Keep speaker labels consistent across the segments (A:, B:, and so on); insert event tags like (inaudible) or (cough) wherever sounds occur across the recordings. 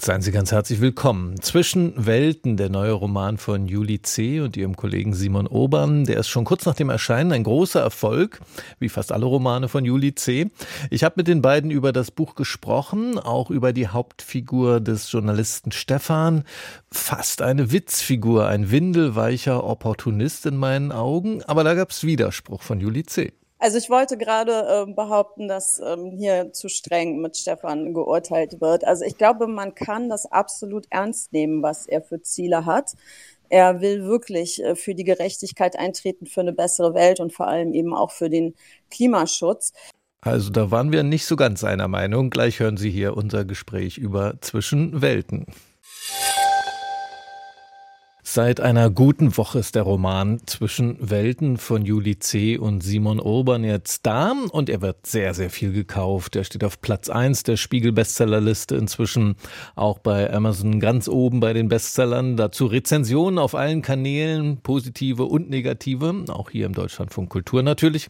A: Seien Sie ganz herzlich willkommen. Zwischen Welten, der neue Roman von Julie C. und ihrem Kollegen Simon Obern, der ist schon kurz nach dem Erscheinen ein großer Erfolg, wie fast alle Romane von Julie C. Ich habe mit den beiden über das Buch gesprochen, auch über die Hauptfigur des Journalisten Stefan. Fast eine Witzfigur, ein windelweicher Opportunist in meinen Augen, aber da gab es Widerspruch von Julie C.
B: Also ich wollte gerade äh, behaupten, dass ähm, hier zu streng mit Stefan geurteilt wird. Also ich glaube, man kann das absolut ernst nehmen, was er für Ziele hat. Er will wirklich äh, für die Gerechtigkeit eintreten, für eine bessere Welt und vor allem eben auch für den Klimaschutz.
A: Also da waren wir nicht so ganz einer Meinung. Gleich hören Sie hier unser Gespräch über Zwischenwelten. Seit einer guten Woche ist der Roman Zwischen Welten von Juli C. und Simon Urban jetzt da und er wird sehr, sehr viel gekauft. Er steht auf Platz 1 der Spiegel-Bestsellerliste inzwischen auch bei Amazon ganz oben bei den Bestsellern. Dazu Rezensionen auf allen Kanälen, positive und negative, auch hier im Deutschlandfunk Kultur natürlich.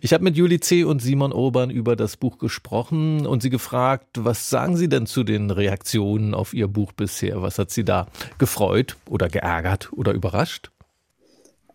A: Ich habe mit Juli C. und Simon Urban über das Buch gesprochen und sie gefragt, was sagen sie denn zu den Reaktionen auf ihr Buch bisher? Was hat sie da gefreut oder geärgert? Geärgert oder überrascht?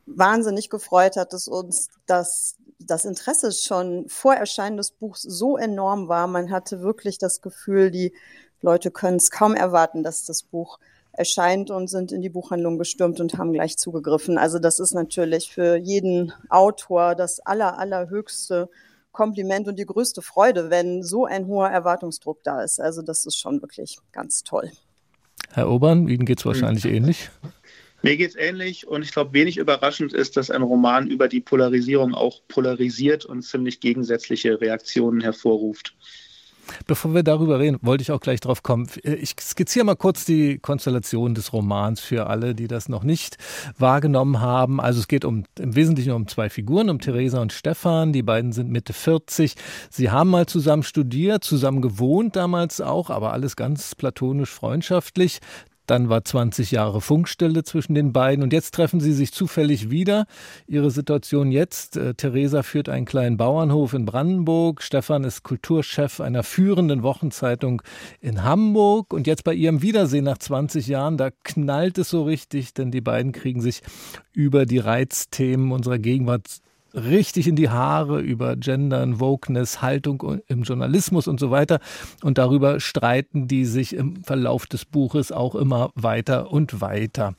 B: Wahnsinnig gefreut hat es uns, dass das Interesse schon vor Erscheinen des Buchs so enorm war. Man hatte wirklich das Gefühl, die Leute können es kaum erwarten, dass das Buch erscheint und sind in die Buchhandlung gestürmt und haben gleich zugegriffen. Also das ist natürlich für jeden Autor das aller, allerhöchste Kompliment und die größte Freude, wenn so ein hoher Erwartungsdruck da ist. Also das ist schon wirklich ganz toll.
A: Herr Obern, Ihnen geht es wahrscheinlich mhm. ähnlich.
C: Mir geht es ähnlich und ich glaube, wenig überraschend ist, dass ein Roman über die Polarisierung auch polarisiert und ziemlich gegensätzliche Reaktionen hervorruft.
A: Bevor wir darüber reden, wollte ich auch gleich drauf kommen. Ich skizziere mal kurz die Konstellation des Romans für alle, die das noch nicht wahrgenommen haben. Also es geht um, im Wesentlichen um zwei Figuren, um Theresa und Stefan. Die beiden sind Mitte 40. Sie haben mal zusammen studiert, zusammen gewohnt damals auch, aber alles ganz platonisch freundschaftlich. Dann war 20 Jahre Funkstille zwischen den beiden. Und jetzt treffen sie sich zufällig wieder. Ihre Situation jetzt, äh, Theresa führt einen kleinen Bauernhof in Brandenburg, Stefan ist Kulturchef einer führenden Wochenzeitung in Hamburg. Und jetzt bei ihrem Wiedersehen nach 20 Jahren, da knallt es so richtig, denn die beiden kriegen sich über die Reizthemen unserer Gegenwart richtig in die Haare über Gendern, Wokeness, Haltung im Journalismus und so weiter. Und darüber streiten die sich im Verlauf des Buches auch immer weiter und weiter.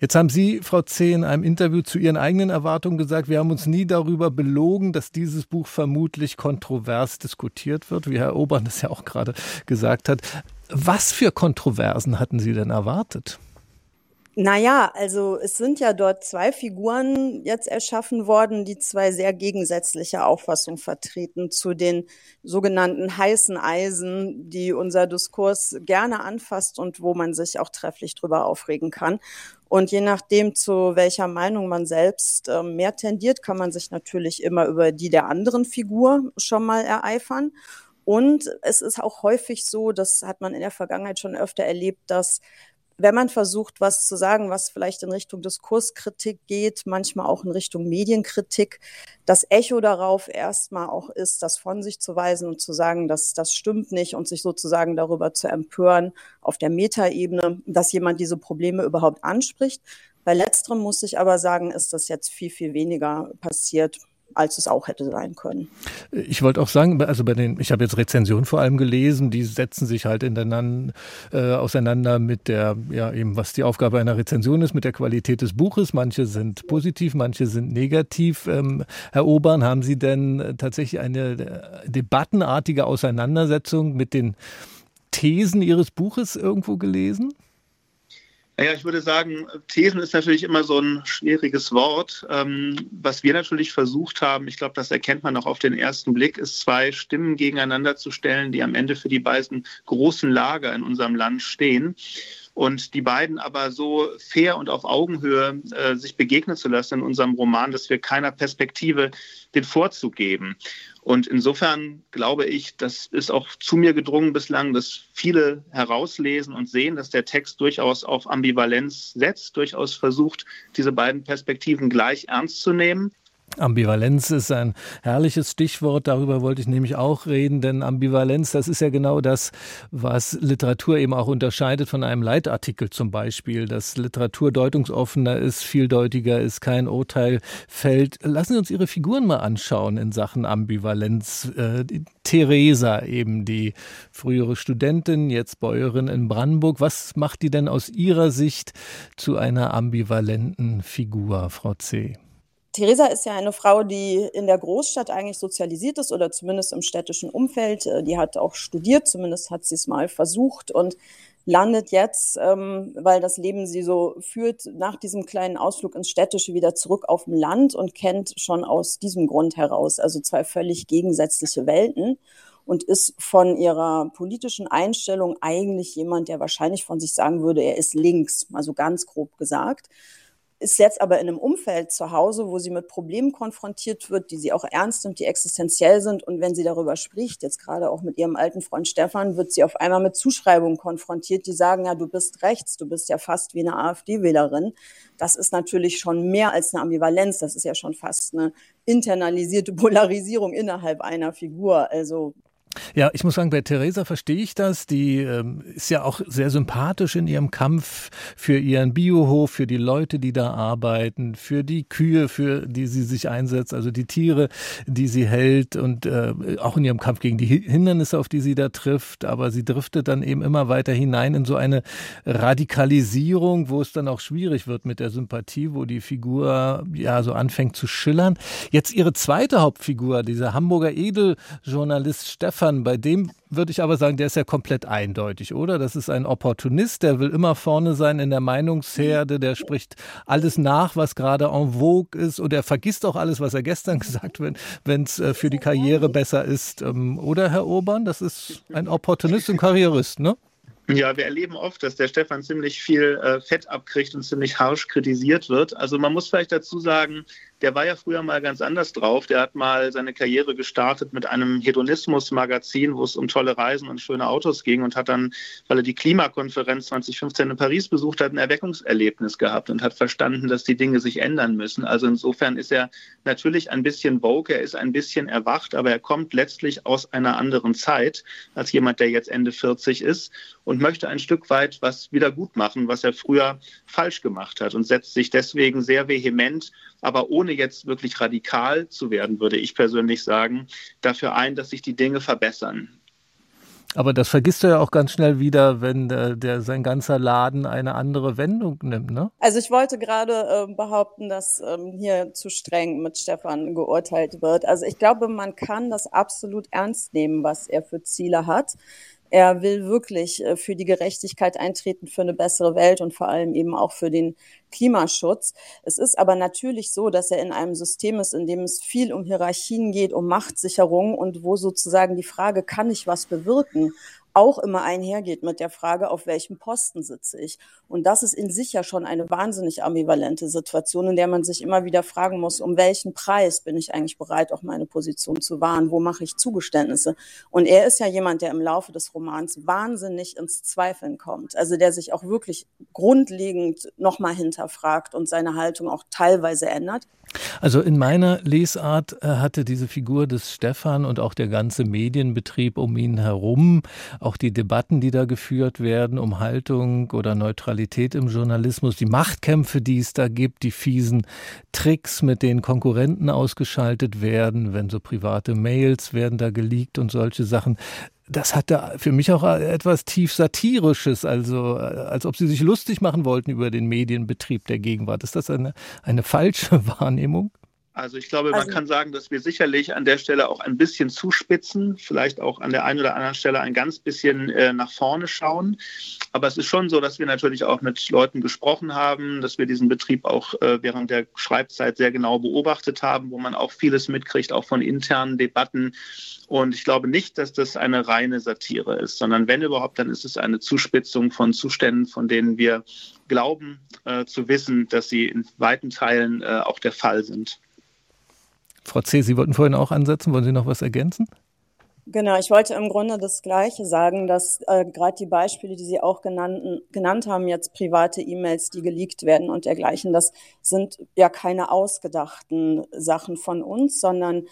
A: Jetzt haben Sie, Frau C., in einem Interview zu Ihren eigenen Erwartungen gesagt, wir haben uns nie darüber belogen, dass dieses Buch vermutlich kontrovers diskutiert wird, wie Herr Obern das ja auch gerade gesagt hat. Was für Kontroversen hatten Sie denn erwartet?
B: Naja, also es sind ja dort zwei Figuren jetzt erschaffen worden, die zwei sehr gegensätzliche Auffassungen vertreten zu den sogenannten heißen Eisen, die unser Diskurs gerne anfasst und wo man sich auch trefflich drüber aufregen kann. Und je nachdem, zu welcher Meinung man selbst äh, mehr tendiert, kann man sich natürlich immer über die der anderen Figur schon mal ereifern. Und es ist auch häufig so, das hat man in der Vergangenheit schon öfter erlebt, dass wenn man versucht, was zu sagen, was vielleicht in Richtung Diskurskritik geht, manchmal auch in Richtung Medienkritik, das Echo darauf erstmal auch ist, das von sich zu weisen und zu sagen, dass das stimmt nicht und sich sozusagen darüber zu empören auf der Metaebene, dass jemand diese Probleme überhaupt anspricht. Bei letzterem muss ich aber sagen, ist das jetzt viel, viel weniger passiert als es auch hätte sein können.
A: Ich wollte auch sagen, also bei den, ich habe jetzt Rezensionen vor allem gelesen, die setzen sich halt ineinander, äh, auseinander mit der, ja eben, was die Aufgabe einer Rezension ist, mit der Qualität des Buches. Manche sind positiv, manche sind negativ. Ähm, Herr Obern, haben Sie denn tatsächlich eine äh, debattenartige Auseinandersetzung mit den Thesen Ihres Buches irgendwo gelesen?
C: Naja, ich würde sagen, Thesen ist natürlich immer so ein schwieriges Wort. Ähm, was wir natürlich versucht haben, ich glaube, das erkennt man auch auf den ersten Blick, ist zwei Stimmen gegeneinander zu stellen, die am Ende für die beiden großen Lager in unserem Land stehen und die beiden aber so fair und auf Augenhöhe äh, sich begegnen zu lassen in unserem Roman, dass wir keiner Perspektive den Vorzug geben. Und insofern glaube ich, das ist auch zu mir gedrungen bislang, dass viele herauslesen und sehen, dass der Text durchaus auf Ambivalenz setzt, durchaus versucht, diese beiden Perspektiven gleich ernst zu nehmen.
A: Ambivalenz ist ein herrliches Stichwort, darüber wollte ich nämlich auch reden, denn Ambivalenz, das ist ja genau das, was Literatur eben auch unterscheidet von einem Leitartikel zum Beispiel, dass Literatur deutungsoffener ist, vieldeutiger ist, kein Urteil fällt. Lassen Sie uns Ihre Figuren mal anschauen in Sachen Ambivalenz. Äh, Theresa eben, die frühere Studentin, jetzt Bäuerin in Brandenburg. Was macht die denn aus Ihrer Sicht zu einer ambivalenten Figur, Frau C.?
B: Theresa ist ja eine Frau, die in der Großstadt eigentlich sozialisiert ist oder zumindest im städtischen Umfeld. Äh, die hat auch studiert, zumindest hat sie es mal versucht und landet jetzt, ähm, weil das Leben sie so führt, nach diesem kleinen Ausflug ins Städtische wieder zurück auf dem Land und kennt schon aus diesem Grund heraus, also zwei völlig gegensätzliche Welten und ist von ihrer politischen Einstellung eigentlich jemand, der wahrscheinlich von sich sagen würde, er ist links, also ganz grob gesagt ist jetzt aber in einem Umfeld zu Hause, wo sie mit Problemen konfrontiert wird, die sie auch ernst nimmt, die existenziell sind. Und wenn sie darüber spricht, jetzt gerade auch mit ihrem alten Freund Stefan, wird sie auf einmal mit Zuschreibungen konfrontiert, die sagen, ja, du bist rechts, du bist ja fast wie eine AfD-Wählerin. Das ist natürlich schon mehr als eine Ambivalenz, das ist ja schon fast eine internalisierte (laughs) Polarisierung innerhalb einer Figur. Also
A: ja, ich muss sagen, bei Theresa verstehe ich das. Die ähm, ist ja auch sehr sympathisch in ihrem Kampf für ihren Biohof, für die Leute, die da arbeiten, für die Kühe, für die sie sich einsetzt, also die Tiere, die sie hält und äh, auch in ihrem Kampf gegen die Hindernisse, auf die sie da trifft. Aber sie driftet dann eben immer weiter hinein in so eine Radikalisierung, wo es dann auch schwierig wird mit der Sympathie, wo die Figur ja so anfängt zu schillern. Jetzt ihre zweite Hauptfigur, dieser Hamburger Edeljournalist Stefan Stefan, bei dem würde ich aber sagen, der ist ja komplett eindeutig, oder? Das ist ein Opportunist, der will immer vorne sein in der Meinungsherde, der spricht alles nach, was gerade en vogue ist und er vergisst auch alles, was er gestern (laughs) gesagt hat, wenn es äh, für die Karriere besser ist. Ähm, oder, Herr Obern? Das ist ein Opportunist und Karrierist, ne?
C: Ja, wir erleben oft, dass der Stefan ziemlich viel äh, Fett abkriegt und ziemlich harsch kritisiert wird. Also man muss vielleicht dazu sagen, der war ja früher mal ganz anders drauf. Der hat mal seine Karriere gestartet mit einem Hedonismus-Magazin, wo es um tolle Reisen und schöne Autos ging und hat dann, weil er die Klimakonferenz 2015 in Paris besucht hat, ein Erweckungserlebnis gehabt und hat verstanden, dass die Dinge sich ändern müssen. Also insofern ist er natürlich ein bisschen woke, er ist ein bisschen erwacht, aber er kommt letztlich aus einer anderen Zeit als jemand, der jetzt Ende 40 ist und möchte ein Stück weit was wieder gut machen, was er früher falsch gemacht hat und setzt sich deswegen sehr vehement, aber ohne jetzt wirklich radikal zu werden, würde ich persönlich sagen, dafür ein, dass sich die Dinge verbessern.
A: Aber das vergisst du ja auch ganz schnell wieder, wenn der, der sein ganzer Laden eine andere Wendung nimmt, ne?
B: Also ich wollte gerade äh, behaupten, dass ähm, hier zu streng mit Stefan geurteilt wird. Also ich glaube, man kann das absolut ernst nehmen, was er für Ziele hat. Er will wirklich äh, für die Gerechtigkeit eintreten, für eine bessere Welt und vor allem eben auch für den Klimaschutz. Es ist aber natürlich so, dass er in einem System ist, in dem es viel um Hierarchien geht, um Machtsicherung und wo sozusagen die Frage, kann ich was bewirken, auch immer einhergeht mit der Frage, auf welchem Posten sitze ich. Und das ist in sich ja schon eine wahnsinnig ambivalente Situation, in der man sich immer wieder fragen muss, um welchen Preis bin ich eigentlich bereit, auch meine Position zu wahren? Wo mache ich Zugeständnisse? Und er ist ja jemand, der im Laufe des Romans wahnsinnig ins Zweifeln kommt. Also der sich auch wirklich grundlegend nochmal hinterfragt und seine Haltung auch teilweise ändert.
A: Also in meiner Lesart äh, hatte diese Figur des Stefan und auch der ganze Medienbetrieb um ihn herum, auch die Debatten, die da geführt werden um Haltung oder Neutralität im Journalismus, die Machtkämpfe, die es da gibt, die fiesen Tricks, mit denen Konkurrenten ausgeschaltet werden, wenn so private Mails werden da geleakt und solche Sachen das hatte für mich auch etwas tief satirisches, also als ob sie sich lustig machen wollten über den Medienbetrieb der Gegenwart. Ist das eine, eine falsche (laughs) Wahrnehmung?
C: Also ich glaube, man also, kann sagen, dass wir sicherlich an der Stelle auch ein bisschen zuspitzen, vielleicht auch an der einen oder anderen Stelle ein ganz bisschen äh, nach vorne schauen. Aber es ist schon so, dass wir natürlich auch mit Leuten gesprochen haben, dass wir diesen Betrieb auch äh, während der Schreibzeit sehr genau beobachtet haben, wo man auch vieles mitkriegt, auch von internen Debatten. Und ich glaube nicht, dass das eine reine Satire ist, sondern wenn überhaupt, dann ist es eine Zuspitzung von Zuständen, von denen wir glauben äh, zu wissen, dass sie in weiten Teilen äh, auch der Fall sind.
A: Frau C., Sie wollten vorhin auch ansetzen. Wollen Sie noch was ergänzen?
B: Genau, ich wollte im Grunde das Gleiche sagen, dass äh, gerade die Beispiele, die Sie auch genannt, genannt haben, jetzt private E-Mails, die geleakt werden und dergleichen, das sind ja keine ausgedachten Sachen von uns, sondern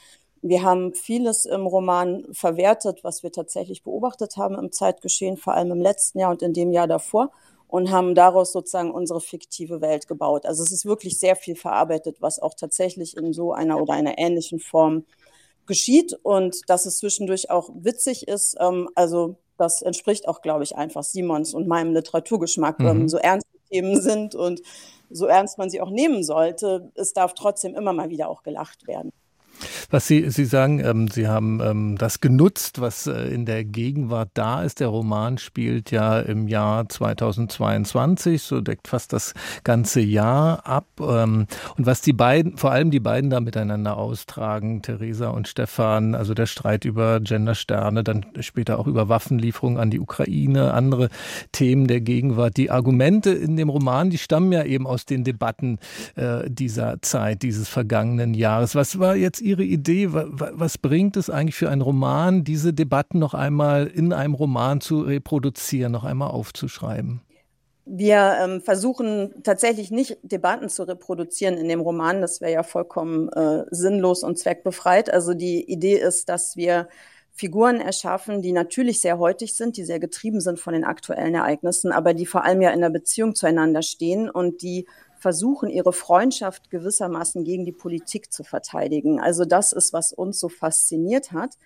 B: wir haben vieles im Roman verwertet, was wir tatsächlich beobachtet haben im Zeitgeschehen, vor allem im letzten Jahr und in dem Jahr davor und haben daraus sozusagen unsere fiktive Welt gebaut. Also es ist wirklich sehr viel verarbeitet, was auch tatsächlich in so einer oder einer ähnlichen Form geschieht und dass es zwischendurch auch witzig ist. Ähm, also das entspricht auch, glaube ich, einfach Simons und meinem Literaturgeschmack, mhm. ähm, so ernst Themen sind und so ernst man sie auch nehmen sollte. Es darf trotzdem immer mal wieder auch gelacht werden.
A: Was Sie, Sie sagen, ähm, Sie haben ähm, das genutzt, was äh, in der Gegenwart da ist. Der Roman spielt ja im Jahr 2022, so deckt fast das ganze Jahr ab. Ähm, und was die beiden, vor allem die beiden da miteinander austragen, Theresa und Stefan, also der Streit über Gendersterne, dann später auch über Waffenlieferungen an die Ukraine, andere Themen der Gegenwart. Die Argumente in dem Roman, die stammen ja eben aus den Debatten äh, dieser Zeit, dieses vergangenen Jahres. Was war jetzt Ihre Idee? Was bringt es eigentlich für einen Roman, diese Debatten noch einmal in einem Roman zu reproduzieren, noch einmal aufzuschreiben?
B: Wir ähm, versuchen tatsächlich nicht Debatten zu reproduzieren in dem Roman. Das wäre ja vollkommen äh, sinnlos und zweckbefreit. Also die Idee ist, dass wir Figuren erschaffen, die natürlich sehr heutig sind, die sehr getrieben sind von den aktuellen Ereignissen, aber die vor allem ja in der Beziehung zueinander stehen und die versuchen, ihre Freundschaft gewissermaßen gegen die Politik zu verteidigen. Also das ist, was uns so fasziniert hat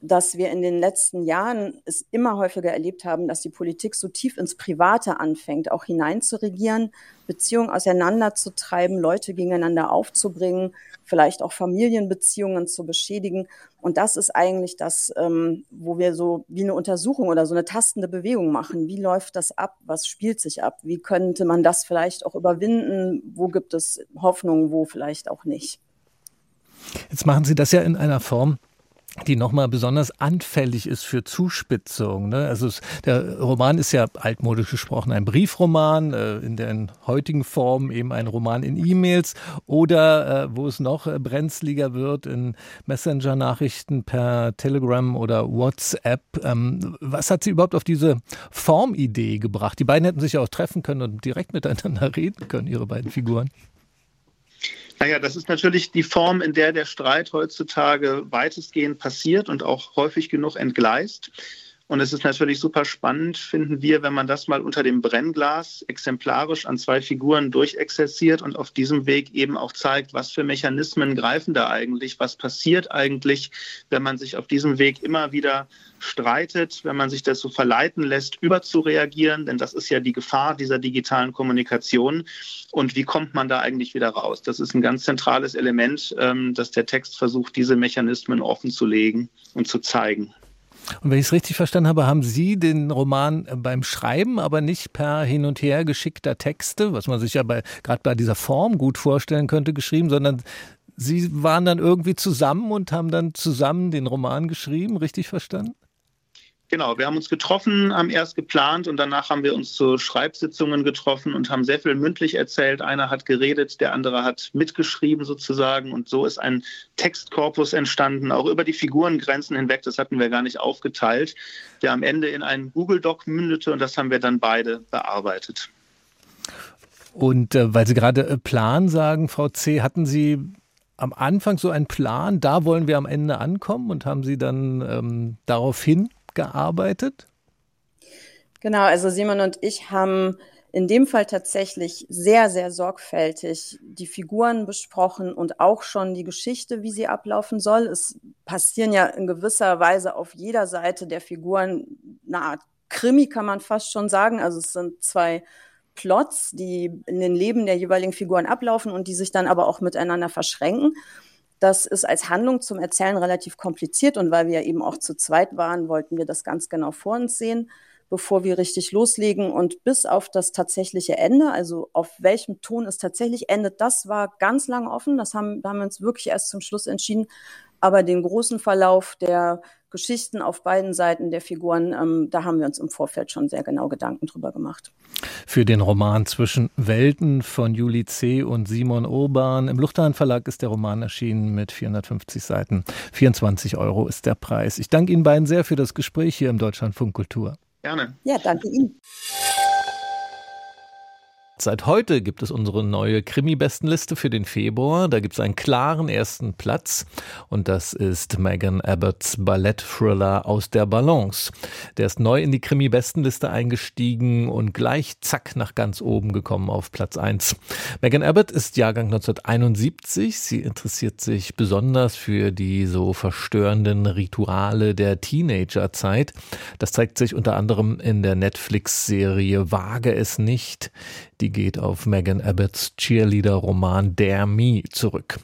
B: dass wir in den letzten Jahren es immer häufiger erlebt haben, dass die Politik so tief ins Private anfängt, auch hineinzuregieren, Beziehungen auseinanderzutreiben, Leute gegeneinander aufzubringen, vielleicht auch Familienbeziehungen zu beschädigen. Und das ist eigentlich das, ähm, wo wir so wie eine Untersuchung oder so eine tastende Bewegung machen. Wie läuft das ab? Was spielt sich ab? Wie könnte man das vielleicht auch überwinden? Wo gibt es Hoffnung, wo vielleicht auch nicht?
A: Jetzt machen Sie das ja in einer Form, die nochmal besonders anfällig ist für Zuspitzung. Ne? Also es, der Roman ist ja altmodisch gesprochen ein Briefroman, äh, in der heutigen Form eben ein Roman in E-Mails oder äh, wo es noch äh, brenzliger wird in Messenger-Nachrichten per Telegram oder WhatsApp. Ähm, was hat Sie überhaupt auf diese Formidee gebracht? Die beiden hätten sich ja auch treffen können und direkt miteinander (laughs) reden können, Ihre beiden Figuren.
C: Naja, das ist natürlich die Form, in der der Streit heutzutage weitestgehend passiert und auch häufig genug entgleist. Und es ist natürlich super spannend, finden wir, wenn man das mal unter dem Brennglas exemplarisch an zwei Figuren durchexerziert und auf diesem Weg eben auch zeigt, was für Mechanismen greifen da eigentlich, was passiert eigentlich, wenn man sich auf diesem Weg immer wieder streitet, wenn man sich dazu verleiten lässt, überzureagieren, denn das ist ja die Gefahr dieser digitalen Kommunikation. Und wie kommt man da eigentlich wieder raus? Das ist ein ganz zentrales Element, ähm, dass der Text versucht, diese Mechanismen offen zu legen und zu zeigen.
A: Und wenn ich es richtig verstanden habe, haben Sie den Roman beim Schreiben, aber nicht per hin und her geschickter Texte, was man sich ja bei, gerade bei dieser Form gut vorstellen könnte, geschrieben, sondern Sie waren dann irgendwie zusammen und haben dann zusammen den Roman geschrieben, richtig verstanden?
C: Genau, wir haben uns getroffen, haben erst geplant und danach haben wir uns zu Schreibsitzungen getroffen und haben sehr viel mündlich erzählt. Einer hat geredet, der andere hat mitgeschrieben sozusagen und so ist ein Textkorpus entstanden, auch über die Figurengrenzen hinweg. Das hatten wir gar nicht aufgeteilt, der am Ende in einen Google Doc mündete und das haben wir dann beide bearbeitet.
A: Und äh, weil Sie gerade äh, Plan sagen, Frau C., hatten Sie am Anfang so einen Plan, da wollen wir am Ende ankommen und haben Sie dann ähm, daraufhin gearbeitet?
B: Genau, also Simon und ich haben in dem Fall tatsächlich sehr, sehr sorgfältig die Figuren besprochen und auch schon die Geschichte, wie sie ablaufen soll. Es passieren ja in gewisser Weise auf jeder Seite der Figuren eine Art Krimi, kann man fast schon sagen. Also es sind zwei Plots, die in den Leben der jeweiligen Figuren ablaufen und die sich dann aber auch miteinander verschränken. Das ist als Handlung zum Erzählen relativ kompliziert und weil wir eben auch zu zweit waren, wollten wir das ganz genau vor uns sehen, bevor wir richtig loslegen. Und bis auf das tatsächliche Ende, also auf welchem Ton es tatsächlich endet, das war ganz lange offen. Das haben, da haben wir uns wirklich erst zum Schluss entschieden. Aber den großen Verlauf der Geschichten auf beiden Seiten der Figuren, ähm, da haben wir uns im Vorfeld schon sehr genau Gedanken drüber gemacht.
A: Für den Roman Zwischen Welten von Juli C. und Simon Urban im Luchterhand Verlag ist der Roman erschienen mit 450 Seiten. 24 Euro ist der Preis. Ich danke Ihnen beiden sehr für das Gespräch hier im Deutschlandfunk Kultur.
C: Gerne.
B: Ja, danke Ihnen.
A: Seit heute gibt es unsere neue Krimi-Bestenliste für den Februar. Da gibt es einen klaren ersten Platz und das ist Megan Abbotts Ballett-Thriller aus der Balance. Der ist neu in die Krimi-Bestenliste eingestiegen und gleich zack nach ganz oben gekommen auf Platz 1. Megan Abbott ist Jahrgang 1971. Sie interessiert sich besonders für die so verstörenden Rituale der Teenagerzeit. Das zeigt sich unter anderem in der Netflix-Serie Wage es nicht die geht auf Megan Abbotts Cheerleader-Roman Dare Me zurück.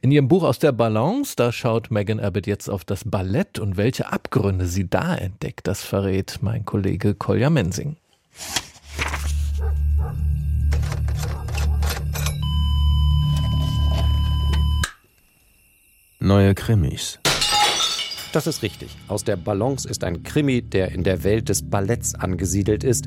A: In ihrem Buch aus der Balance, da schaut Megan Abbott jetzt auf das Ballett und welche Abgründe sie da entdeckt, das verrät mein Kollege Kolja Mensing.
D: Neue Krimis.
E: Das ist richtig. Aus der Balance ist ein Krimi, der in der Welt des Balletts angesiedelt ist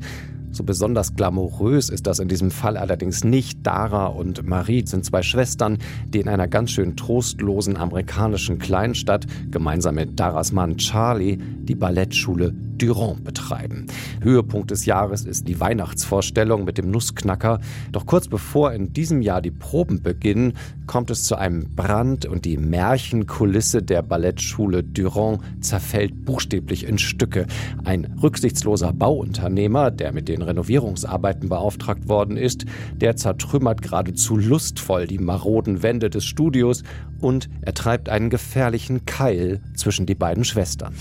E: so besonders glamourös ist das in diesem Fall allerdings nicht. Dara und Marie sind zwei Schwestern, die in einer ganz schön trostlosen amerikanischen Kleinstadt gemeinsam mit Daras Mann Charlie die Ballettschule Durand betreiben. Höhepunkt des Jahres ist die Weihnachtsvorstellung mit dem Nussknacker. Doch kurz bevor in diesem Jahr die Proben beginnen, kommt es zu einem Brand und die Märchenkulisse der Ballettschule Durand zerfällt buchstäblich in Stücke. Ein rücksichtsloser Bauunternehmer, der mit den Renovierungsarbeiten beauftragt worden ist, der zertrümmert geradezu lustvoll die maroden Wände des Studios und er treibt einen gefährlichen Keil zwischen die beiden Schwestern.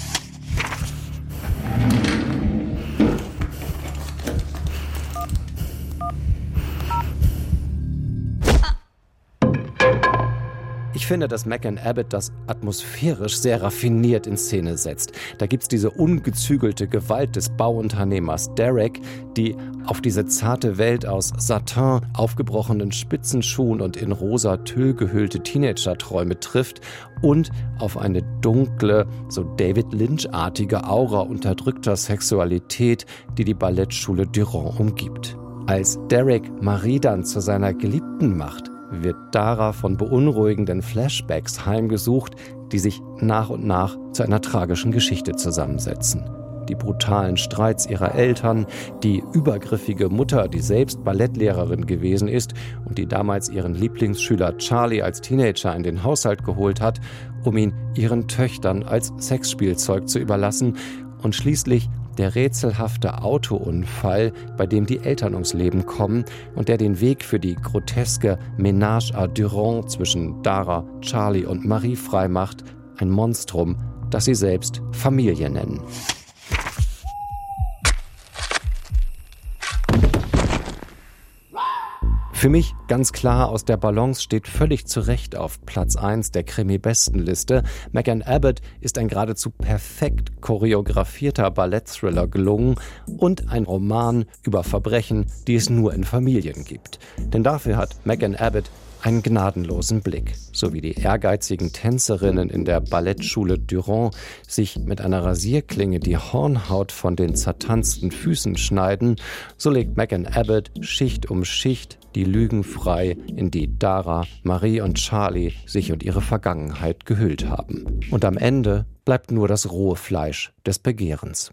E: Thank you. Ich finde, dass Megan Abbott das atmosphärisch sehr raffiniert in Szene setzt. Da gibt es diese ungezügelte Gewalt des Bauunternehmers Derek, die auf diese zarte Welt aus Satin, aufgebrochenen Spitzenschuhen und in rosa Tüll gehüllte Teenager-Träume trifft und auf eine dunkle, so David Lynch-artige Aura unterdrückter Sexualität, die die Ballettschule Durand umgibt. Als Derek Marie dann zu seiner Geliebten macht, wird Dara von beunruhigenden Flashbacks heimgesucht, die sich nach und nach zu einer tragischen Geschichte zusammensetzen. Die brutalen Streits ihrer Eltern, die übergriffige Mutter, die selbst Ballettlehrerin gewesen ist und die damals ihren Lieblingsschüler Charlie als Teenager in den Haushalt geholt hat, um ihn ihren Töchtern als Sexspielzeug zu überlassen und schließlich der rätselhafte Autounfall, bei dem die Eltern ums Leben kommen und der den Weg für die groteske Ménage à Durand zwischen Dara, Charlie und Marie freimacht, ein Monstrum, das sie selbst Familie nennen. Für mich ganz klar aus der Balance steht völlig zu Recht auf Platz 1 der Krimi-Bestenliste. Megan Abbott ist ein geradezu perfekt choreografierter Ballettthriller gelungen und ein Roman über Verbrechen, die es nur in Familien gibt. Denn dafür hat Megan Abbott einen gnadenlosen Blick, so wie die ehrgeizigen Tänzerinnen in der Ballettschule Durand sich mit einer Rasierklinge die Hornhaut von den zertanzten Füßen schneiden, so legt Megan Abbott Schicht um Schicht die Lügen frei, in die Dara, Marie und Charlie sich und ihre Vergangenheit gehüllt haben. Und am Ende bleibt nur das rohe Fleisch des Begehrens.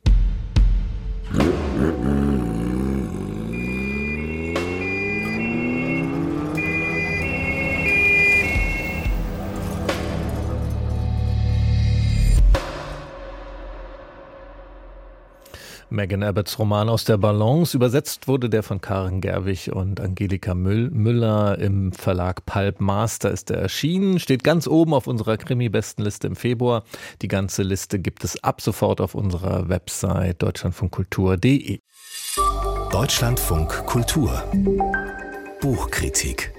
A: Megan Abbotts Roman aus der Balance. Übersetzt wurde der von Karen Gerwig und Angelika Müller im Verlag Pulp Master ist er erschienen. Steht ganz oben auf unserer Krimi-Bestenliste im Februar. Die ganze Liste gibt es ab sofort auf unserer Website deutschlandfunkkultur.de.
F: Deutschlandfunk Kultur Buchkritik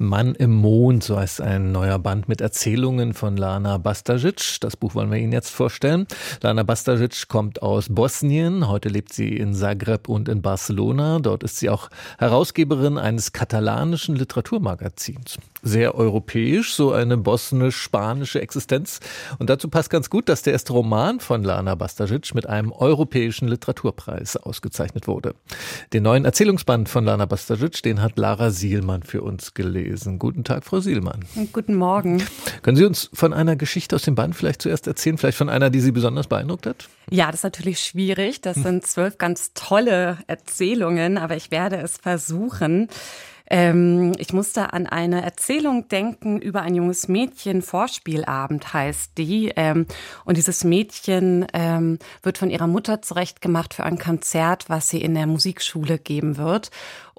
A: Mann im Mond, so heißt ein neuer Band mit Erzählungen von Lana Bastajic. Das Buch wollen wir Ihnen jetzt vorstellen. Lana Bastajic kommt aus Bosnien. Heute lebt sie in Zagreb und in Barcelona. Dort ist sie auch Herausgeberin eines katalanischen Literaturmagazins. Sehr europäisch, so eine bosnisch-spanische Existenz. Und dazu passt ganz gut, dass der erste Roman von Lana Bastajic mit einem europäischen Literaturpreis ausgezeichnet wurde. Den neuen Erzählungsband von Lana Bastajic, den hat Lara Sielmann für uns gelesen lesen. Guten Tag, Frau Sielmann.
D: Guten Morgen.
A: Können Sie uns von einer Geschichte aus dem Band vielleicht zuerst erzählen? Vielleicht von einer, die Sie besonders beeindruckt hat?
D: Ja, das ist natürlich schwierig. Das sind zwölf ganz tolle Erzählungen, aber ich werde es versuchen. Ähm, ich musste an eine Erzählung denken über ein junges Mädchen. Vorspielabend heißt die. Ähm, und dieses Mädchen ähm, wird von ihrer Mutter zurechtgemacht für ein Konzert, was sie in der Musikschule geben wird.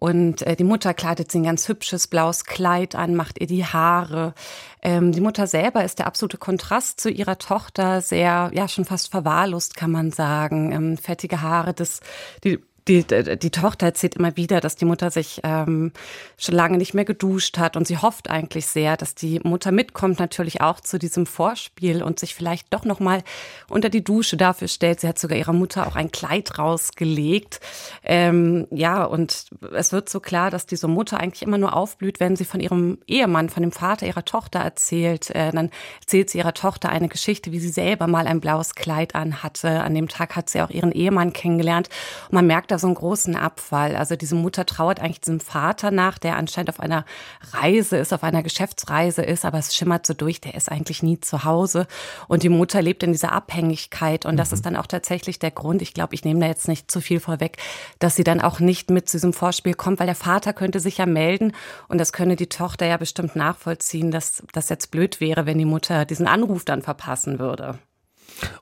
D: Und äh, die Mutter kleidet sie ein ganz hübsches blaues Kleid an, macht ihr die Haare. Ähm, die Mutter selber ist der absolute Kontrast zu ihrer Tochter, sehr, ja, schon fast verwahrlost, kann man sagen. Ähm, fettige Haare, das, die die, die Tochter erzählt immer wieder, dass die Mutter sich ähm, schon lange nicht mehr geduscht hat und sie hofft eigentlich sehr, dass die Mutter mitkommt natürlich auch zu diesem Vorspiel und sich vielleicht doch noch mal unter die Dusche dafür stellt. Sie hat sogar ihrer Mutter auch ein Kleid rausgelegt. Ähm, ja, und es wird so klar, dass diese Mutter eigentlich immer nur aufblüht, wenn sie von ihrem Ehemann, von dem Vater ihrer Tochter erzählt. Äh, dann erzählt sie ihrer Tochter eine Geschichte, wie sie selber mal ein blaues Kleid anhatte. An dem Tag hat sie auch ihren Ehemann kennengelernt. Und man merkt da so einen großen Abfall. Also diese Mutter trauert eigentlich diesem Vater nach, der anscheinend auf einer Reise ist, auf einer Geschäftsreise ist, aber es schimmert so durch, der ist eigentlich nie zu Hause. Und die Mutter lebt in dieser Abhängigkeit. Und das mhm. ist dann auch tatsächlich der Grund, ich glaube, ich nehme da jetzt nicht zu viel vorweg, dass sie dann auch nicht mit zu diesem Vorspiel kommt, weil der Vater könnte sich ja melden und das könne die Tochter ja bestimmt nachvollziehen, dass das jetzt blöd wäre, wenn die Mutter diesen Anruf dann verpassen würde.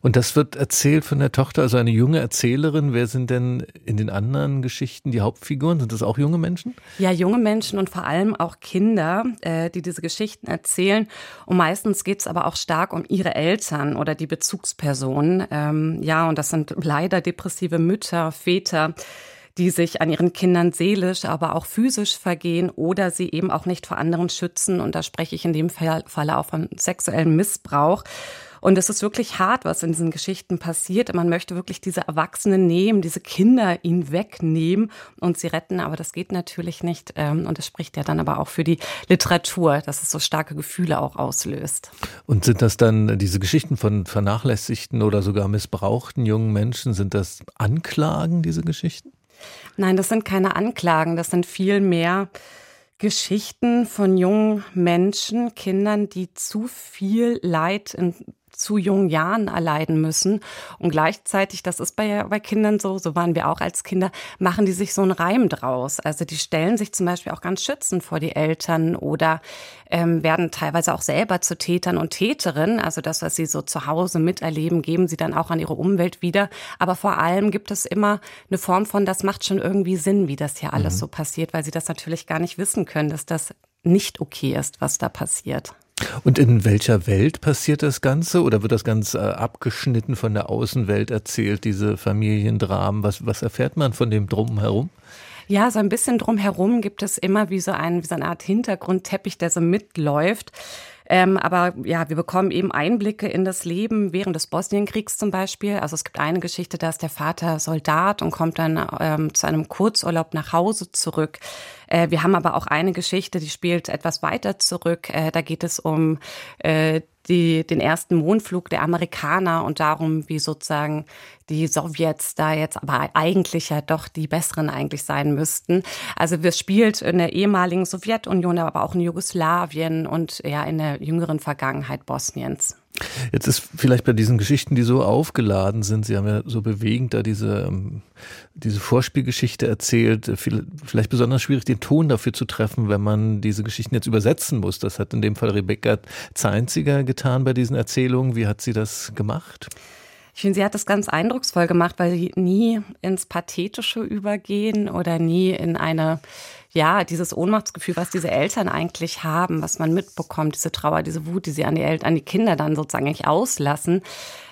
A: Und das wird erzählt von der Tochter, also eine junge Erzählerin. Wer sind denn in den anderen Geschichten die Hauptfiguren? Sind das auch junge Menschen?
D: Ja, junge Menschen und vor allem auch Kinder, äh, die diese Geschichten erzählen. Und meistens geht es aber auch stark um ihre Eltern oder die Bezugspersonen. Ähm, ja, und das sind leider depressive Mütter, Väter die sich an ihren Kindern seelisch, aber auch physisch vergehen oder sie eben auch nicht vor anderen schützen. Und da spreche ich in dem Fall auch von sexuellem Missbrauch. Und es ist wirklich hart, was in diesen Geschichten passiert. Man möchte wirklich diese Erwachsenen nehmen, diese Kinder ihnen wegnehmen und sie retten, aber das geht natürlich nicht. Ähm, und das spricht ja dann aber auch für die Literatur, dass es so starke Gefühle auch auslöst.
A: Und sind das dann diese Geschichten von vernachlässigten oder sogar missbrauchten jungen Menschen? Sind das Anklagen, diese Geschichten?
D: Nein, das sind keine Anklagen, das sind viel mehr Geschichten von jungen Menschen, Kindern, die zu viel Leid in zu jungen Jahren erleiden müssen. Und gleichzeitig, das ist bei, bei Kindern so, so waren wir auch als Kinder, machen die sich so einen Reim draus. Also die stellen sich zum Beispiel auch ganz schützend vor die Eltern oder ähm, werden teilweise auch selber zu Tätern und Täterinnen. Also das, was sie so zu Hause miterleben, geben sie dann auch an ihre Umwelt wieder. Aber vor allem gibt es immer eine Form von, das macht schon irgendwie Sinn, wie das hier alles mhm. so passiert, weil sie das natürlich gar nicht wissen können, dass das nicht okay ist, was da passiert.
A: Und in welcher Welt passiert das Ganze? Oder wird das ganz äh, abgeschnitten von der Außenwelt erzählt, diese Familiendramen? Was, was erfährt man von dem Drumherum?
D: Ja, so ein bisschen drumherum gibt es immer wie so, ein, wie so eine Art Hintergrundteppich, der so mitläuft. Ähm, aber ja, wir bekommen eben Einblicke in das Leben während des Bosnienkriegs zum Beispiel. Also es gibt eine Geschichte, da ist der Vater Soldat und kommt dann ähm, zu einem Kurzurlaub nach Hause zurück. Äh, wir haben aber auch eine Geschichte, die spielt etwas weiter zurück. Äh, da geht es um äh, die, den ersten Mondflug der Amerikaner und darum, wie sozusagen die Sowjets da jetzt aber eigentlich ja doch die besseren eigentlich sein müssten. Also es spielt in der ehemaligen Sowjetunion, aber auch in Jugoslawien und ja in der jüngeren Vergangenheit Bosniens.
A: Jetzt ist vielleicht bei diesen Geschichten, die so aufgeladen sind, Sie haben ja so bewegend da diese, ähm, diese Vorspielgeschichte erzählt, vielleicht besonders schwierig, den Ton dafür zu treffen, wenn man diese Geschichten jetzt übersetzen muss. Das hat in dem Fall Rebecca Zeinziger getan bei diesen Erzählungen. Wie hat sie das gemacht?
D: Ich finde, sie hat das ganz eindrucksvoll gemacht, weil sie nie ins Pathetische übergehen oder nie in eine, ja, dieses Ohnmachtsgefühl, was diese Eltern eigentlich haben, was man mitbekommt, diese Trauer, diese Wut, die sie an die Eltern, an die Kinder dann sozusagen eigentlich auslassen.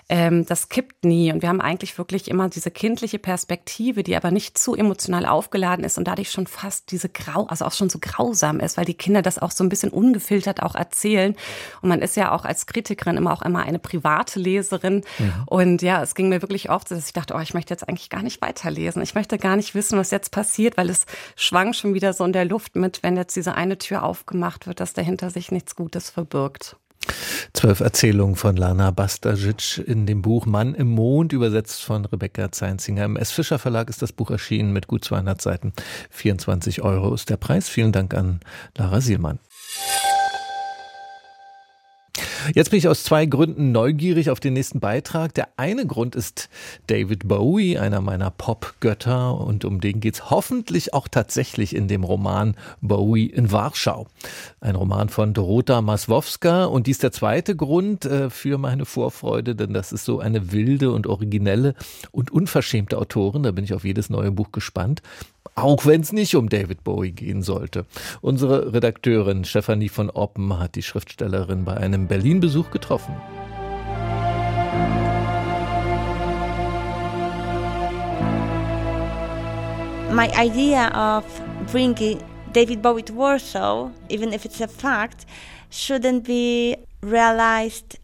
D: ähm, das kippt nie. Und wir haben eigentlich wirklich immer diese kindliche Perspektive, die aber nicht zu emotional aufgeladen ist und dadurch schon fast diese grau, also auch schon so grausam ist, weil die Kinder das auch so ein bisschen ungefiltert auch erzählen. Und man ist ja auch als Kritikerin immer auch immer eine private Leserin. Mhm. Und ja, es ging mir wirklich oft, dass ich dachte, oh, ich möchte jetzt eigentlich gar nicht weiterlesen. Ich möchte gar nicht wissen, was jetzt passiert, weil es schwang schon wieder so in der Luft mit, wenn jetzt diese eine Tür aufgemacht wird, dass dahinter sich nichts Gutes verbirgt.
A: Zwölf Erzählungen von Lana Bastajic in dem Buch Mann im Mond, übersetzt von Rebecca Zeinzinger. Im S. Fischer Verlag ist das Buch erschienen mit gut 200 Seiten. 24 Euro ist der Preis. Vielen Dank an Lara Sielmann. Jetzt bin ich aus zwei Gründen neugierig auf den nächsten Beitrag. Der eine Grund ist David Bowie, einer meiner Pop-Götter, und um den geht es hoffentlich auch tatsächlich in dem Roman Bowie in Warschau. Ein Roman von Dorota Maswowska. Und dies der zweite Grund äh, für meine Vorfreude, denn das ist so eine wilde und originelle und unverschämte Autorin. Da bin ich auf jedes neue Buch gespannt auch wenn es nicht um David Bowie gehen sollte. Unsere Redakteurin Stefanie von Oppen hat die Schriftstellerin bei einem Berlin-Besuch getroffen.
G: My idea of bringing David Bowie to Warsaw, even if it's a fact, shouldn't be realized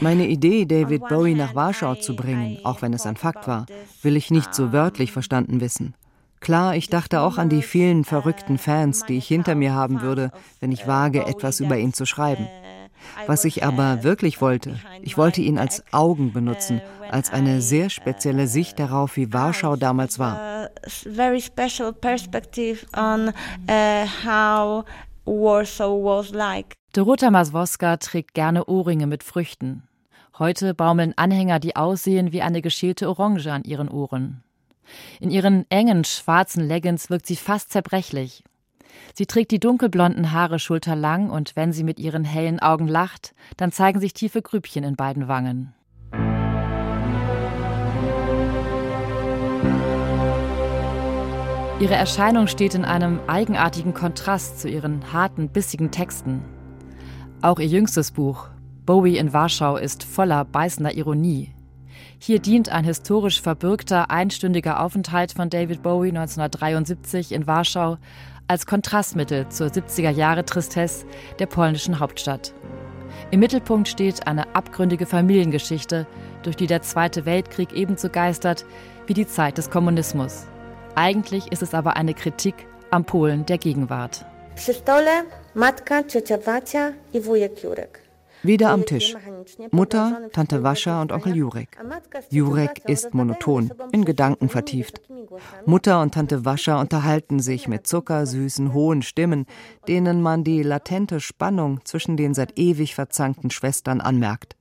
H: meine Idee, David Bowie nach Warschau zu bringen, auch wenn es ein Fakt war, will ich nicht so wörtlich verstanden wissen. Klar, ich dachte auch an die vielen verrückten Fans, die ich hinter mir haben würde, wenn ich wage, etwas über ihn zu schreiben. Was ich aber wirklich wollte, ich wollte ihn als Augen benutzen, als eine sehr spezielle Sicht darauf, wie Warschau damals war. Very special perspective on uh, how
I: Warsaw was like. Dorota Maswoska trägt gerne Ohrringe mit Früchten. Heute baumeln Anhänger, die aussehen wie eine geschälte Orange an ihren Ohren. In ihren engen schwarzen Leggings wirkt sie fast zerbrechlich. Sie trägt die dunkelblonden Haare schulterlang und wenn sie mit ihren hellen Augen lacht, dann zeigen sich tiefe Grübchen in beiden Wangen. Ihre Erscheinung steht in einem eigenartigen Kontrast zu ihren harten, bissigen Texten. Auch ihr jüngstes Buch, Bowie in Warschau, ist voller beißender Ironie. Hier dient ein historisch verbürgter einstündiger Aufenthalt von David Bowie 1973 in Warschau als Kontrastmittel zur 70er Jahre Tristesse der polnischen Hauptstadt. Im Mittelpunkt steht eine abgründige Familiengeschichte, durch die der Zweite Weltkrieg ebenso geistert wie die Zeit des Kommunismus. Eigentlich ist es aber eine Kritik am Polen der Gegenwart.
H: Wieder am Tisch. Mutter, Tante Wascha und Onkel Jurek. Jurek ist monoton, in Gedanken vertieft. Mutter und Tante Wascha unterhalten sich mit zuckersüßen, hohen Stimmen, denen man die latente Spannung zwischen den seit ewig verzankten Schwestern anmerkt.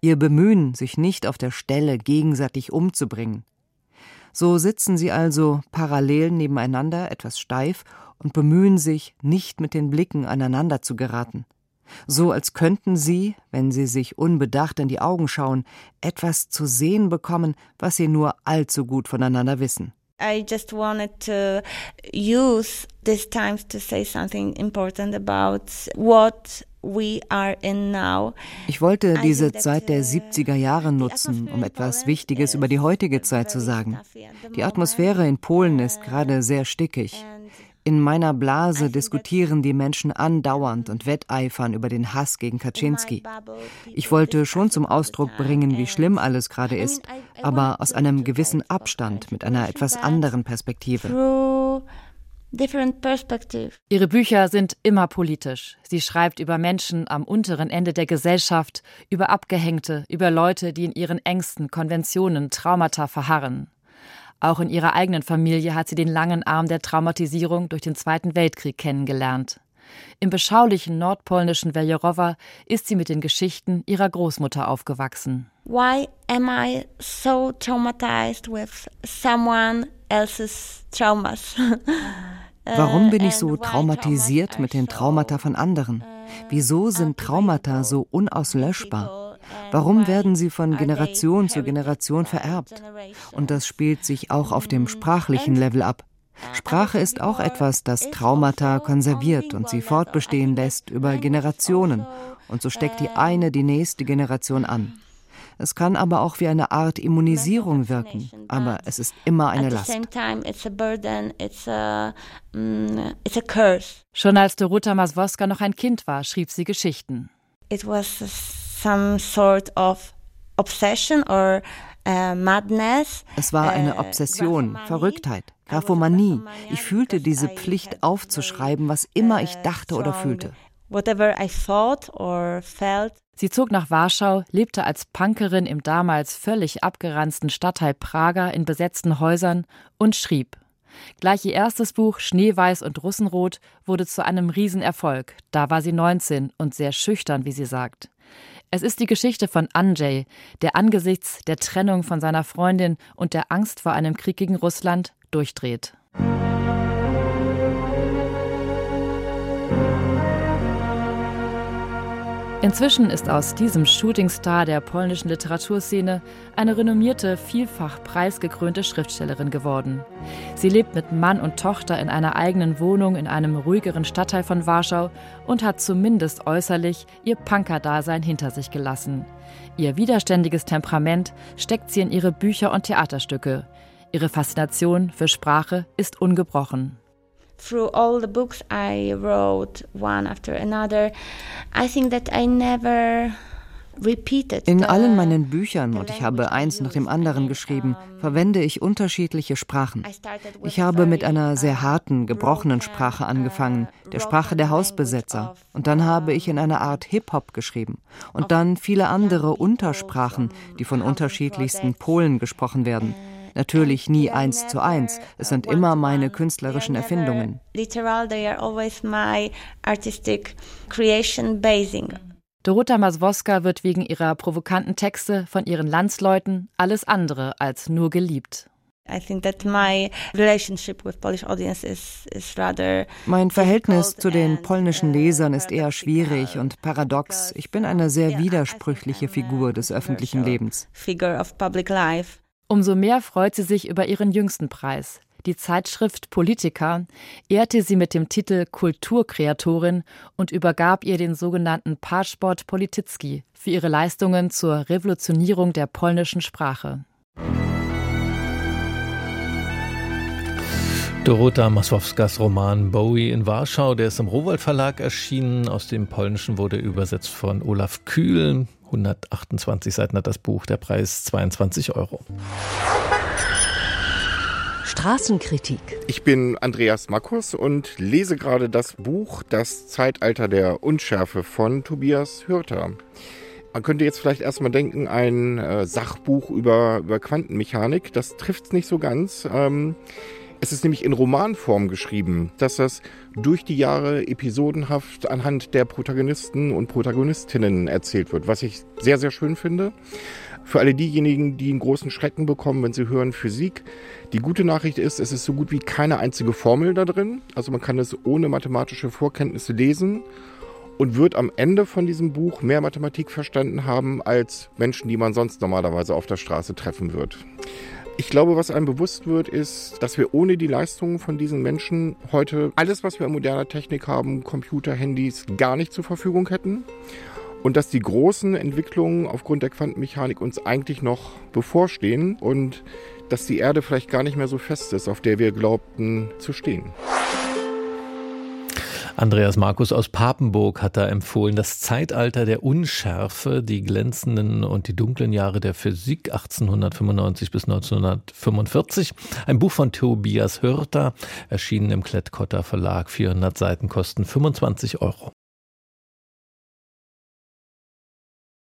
H: Ihr Bemühen, sich nicht auf der Stelle gegenseitig umzubringen. So sitzen sie also parallel nebeneinander, etwas steif und bemühen sich, nicht mit den Blicken aneinander zu geraten. So als könnten sie, wenn sie sich unbedacht in die Augen schauen, etwas zu sehen bekommen, was sie nur allzu gut voneinander wissen. I just wanted to use these times to say something important about what ich wollte diese Zeit der 70er Jahre nutzen, um etwas Wichtiges über die heutige Zeit zu sagen. Die Atmosphäre in Polen ist gerade sehr stickig. In meiner Blase diskutieren die Menschen andauernd und wetteifern über den Hass gegen Kaczynski. Ich wollte schon zum Ausdruck bringen, wie schlimm alles gerade ist, aber aus einem gewissen Abstand, mit einer etwas anderen Perspektive.
I: Ihre Bücher sind immer politisch. Sie schreibt über Menschen am unteren Ende der Gesellschaft, über Abgehängte, über Leute, die in ihren Ängsten, Konventionen, Traumata verharren. Auch in ihrer eigenen Familie hat sie den langen Arm der Traumatisierung durch den Zweiten Weltkrieg kennengelernt. Im beschaulichen nordpolnischen Weljerowa ist sie mit den Geschichten ihrer Großmutter aufgewachsen. Why am I so traumatized with someone else's traumas? (laughs)
H: Warum bin ich so traumatisiert mit den Traumata von anderen? Wieso sind Traumata so unauslöschbar? Warum werden sie von Generation zu Generation vererbt? Und das spielt sich auch auf dem sprachlichen Level ab. Sprache ist auch etwas, das Traumata konserviert und sie fortbestehen lässt über Generationen und so steckt die eine die nächste Generation an. Es kann aber auch wie eine Art Immunisierung wirken, aber es ist immer eine Last.
I: Schon als Dorota Maswoska noch ein Kind war, schrieb sie Geschichten.
G: It was some sort of obsession or uh, madness.
H: Es war eine uh, Obsession, Verrücktheit, Graphomanie. Ich fühlte diese Pflicht aufzuschreiben, was immer ich dachte oder fühlte.
G: Whatever I thought or felt.
I: Sie zog nach Warschau, lebte als Punkerin im damals völlig abgeranzten Stadtteil Prager in besetzten Häusern und schrieb. Gleich ihr erstes Buch Schneeweiß und Russenrot wurde zu einem Riesenerfolg. Da war sie 19 und sehr schüchtern, wie sie sagt. Es ist die Geschichte von Andrzej, der angesichts der Trennung von seiner Freundin und der Angst vor einem Krieg gegen Russland durchdreht. Inzwischen ist aus diesem Shootingstar der polnischen Literaturszene eine renommierte, vielfach preisgekrönte Schriftstellerin geworden. Sie lebt mit Mann und Tochter in einer eigenen Wohnung in einem ruhigeren Stadtteil von Warschau und hat zumindest äußerlich ihr Punker-Dasein hinter sich gelassen. Ihr widerständiges Temperament steckt sie in ihre Bücher und Theaterstücke. Ihre Faszination für Sprache ist ungebrochen
G: through all the books I wrote one after another, I think that I never
H: in allen meinen Büchern, und ich habe eins nach dem anderen geschrieben, verwende ich unterschiedliche Sprachen. Ich habe mit einer sehr harten, gebrochenen Sprache angefangen, der Sprache der Hausbesetzer, und dann habe ich in einer Art Hip-Hop geschrieben, und dann viele andere Untersprachen, die von unterschiedlichsten Polen gesprochen werden. Natürlich nie eins zu eins. Es sind immer meine künstlerischen Erfindungen.
I: Dorota Maswoska wird wegen ihrer provokanten Texte von ihren Landsleuten alles andere als nur geliebt.
H: Mein Verhältnis zu den polnischen Lesern ist eher schwierig und paradox. Ich bin eine sehr widersprüchliche Figur des öffentlichen Lebens.
I: Umso mehr freut sie sich über ihren jüngsten Preis. Die Zeitschrift Politica ehrte sie mit dem Titel Kulturkreatorin und übergab ihr den sogenannten Paszport Politycki für ihre Leistungen zur Revolutionierung der polnischen Sprache.
A: Dorota Masłowskas Roman Bowie in Warschau, der ist im Rowold Verlag erschienen. Aus dem Polnischen wurde übersetzt von Olaf Kühl. 128 Seiten hat das Buch, der Preis 22 Euro.
J: Straßenkritik.
K: Ich bin Andreas Makkus und lese gerade das Buch Das Zeitalter der Unschärfe von Tobias Hürter. Man könnte jetzt vielleicht erstmal denken, ein äh, Sachbuch über, über Quantenmechanik. Das trifft es nicht so ganz. Ähm, es ist nämlich in Romanform geschrieben, dass das durch die Jahre episodenhaft anhand der Protagonisten und Protagonistinnen erzählt wird, was ich sehr, sehr schön finde. Für alle diejenigen, die einen großen Schrecken bekommen, wenn sie hören Physik, die gute Nachricht ist, es ist so gut wie keine einzige Formel da drin. Also man kann es ohne mathematische Vorkenntnisse lesen und wird am Ende von diesem Buch mehr Mathematik verstanden haben als Menschen, die man sonst normalerweise auf der Straße treffen wird. Ich glaube, was einem bewusst wird, ist, dass wir ohne die Leistungen von diesen Menschen heute alles, was wir an moderner Technik haben, Computer, Handys, gar nicht zur Verfügung hätten. Und dass die großen Entwicklungen aufgrund der Quantenmechanik uns eigentlich noch bevorstehen und dass die Erde vielleicht gar nicht mehr so fest ist, auf der wir glaubten zu stehen.
A: Andreas Markus aus Papenburg hat da empfohlen, das Zeitalter der Unschärfe, die glänzenden und die dunklen Jahre der Physik 1895 bis 1945. Ein Buch von Tobias Hörter, erschienen im Klettkotter Verlag. 400 Seiten kosten 25 Euro.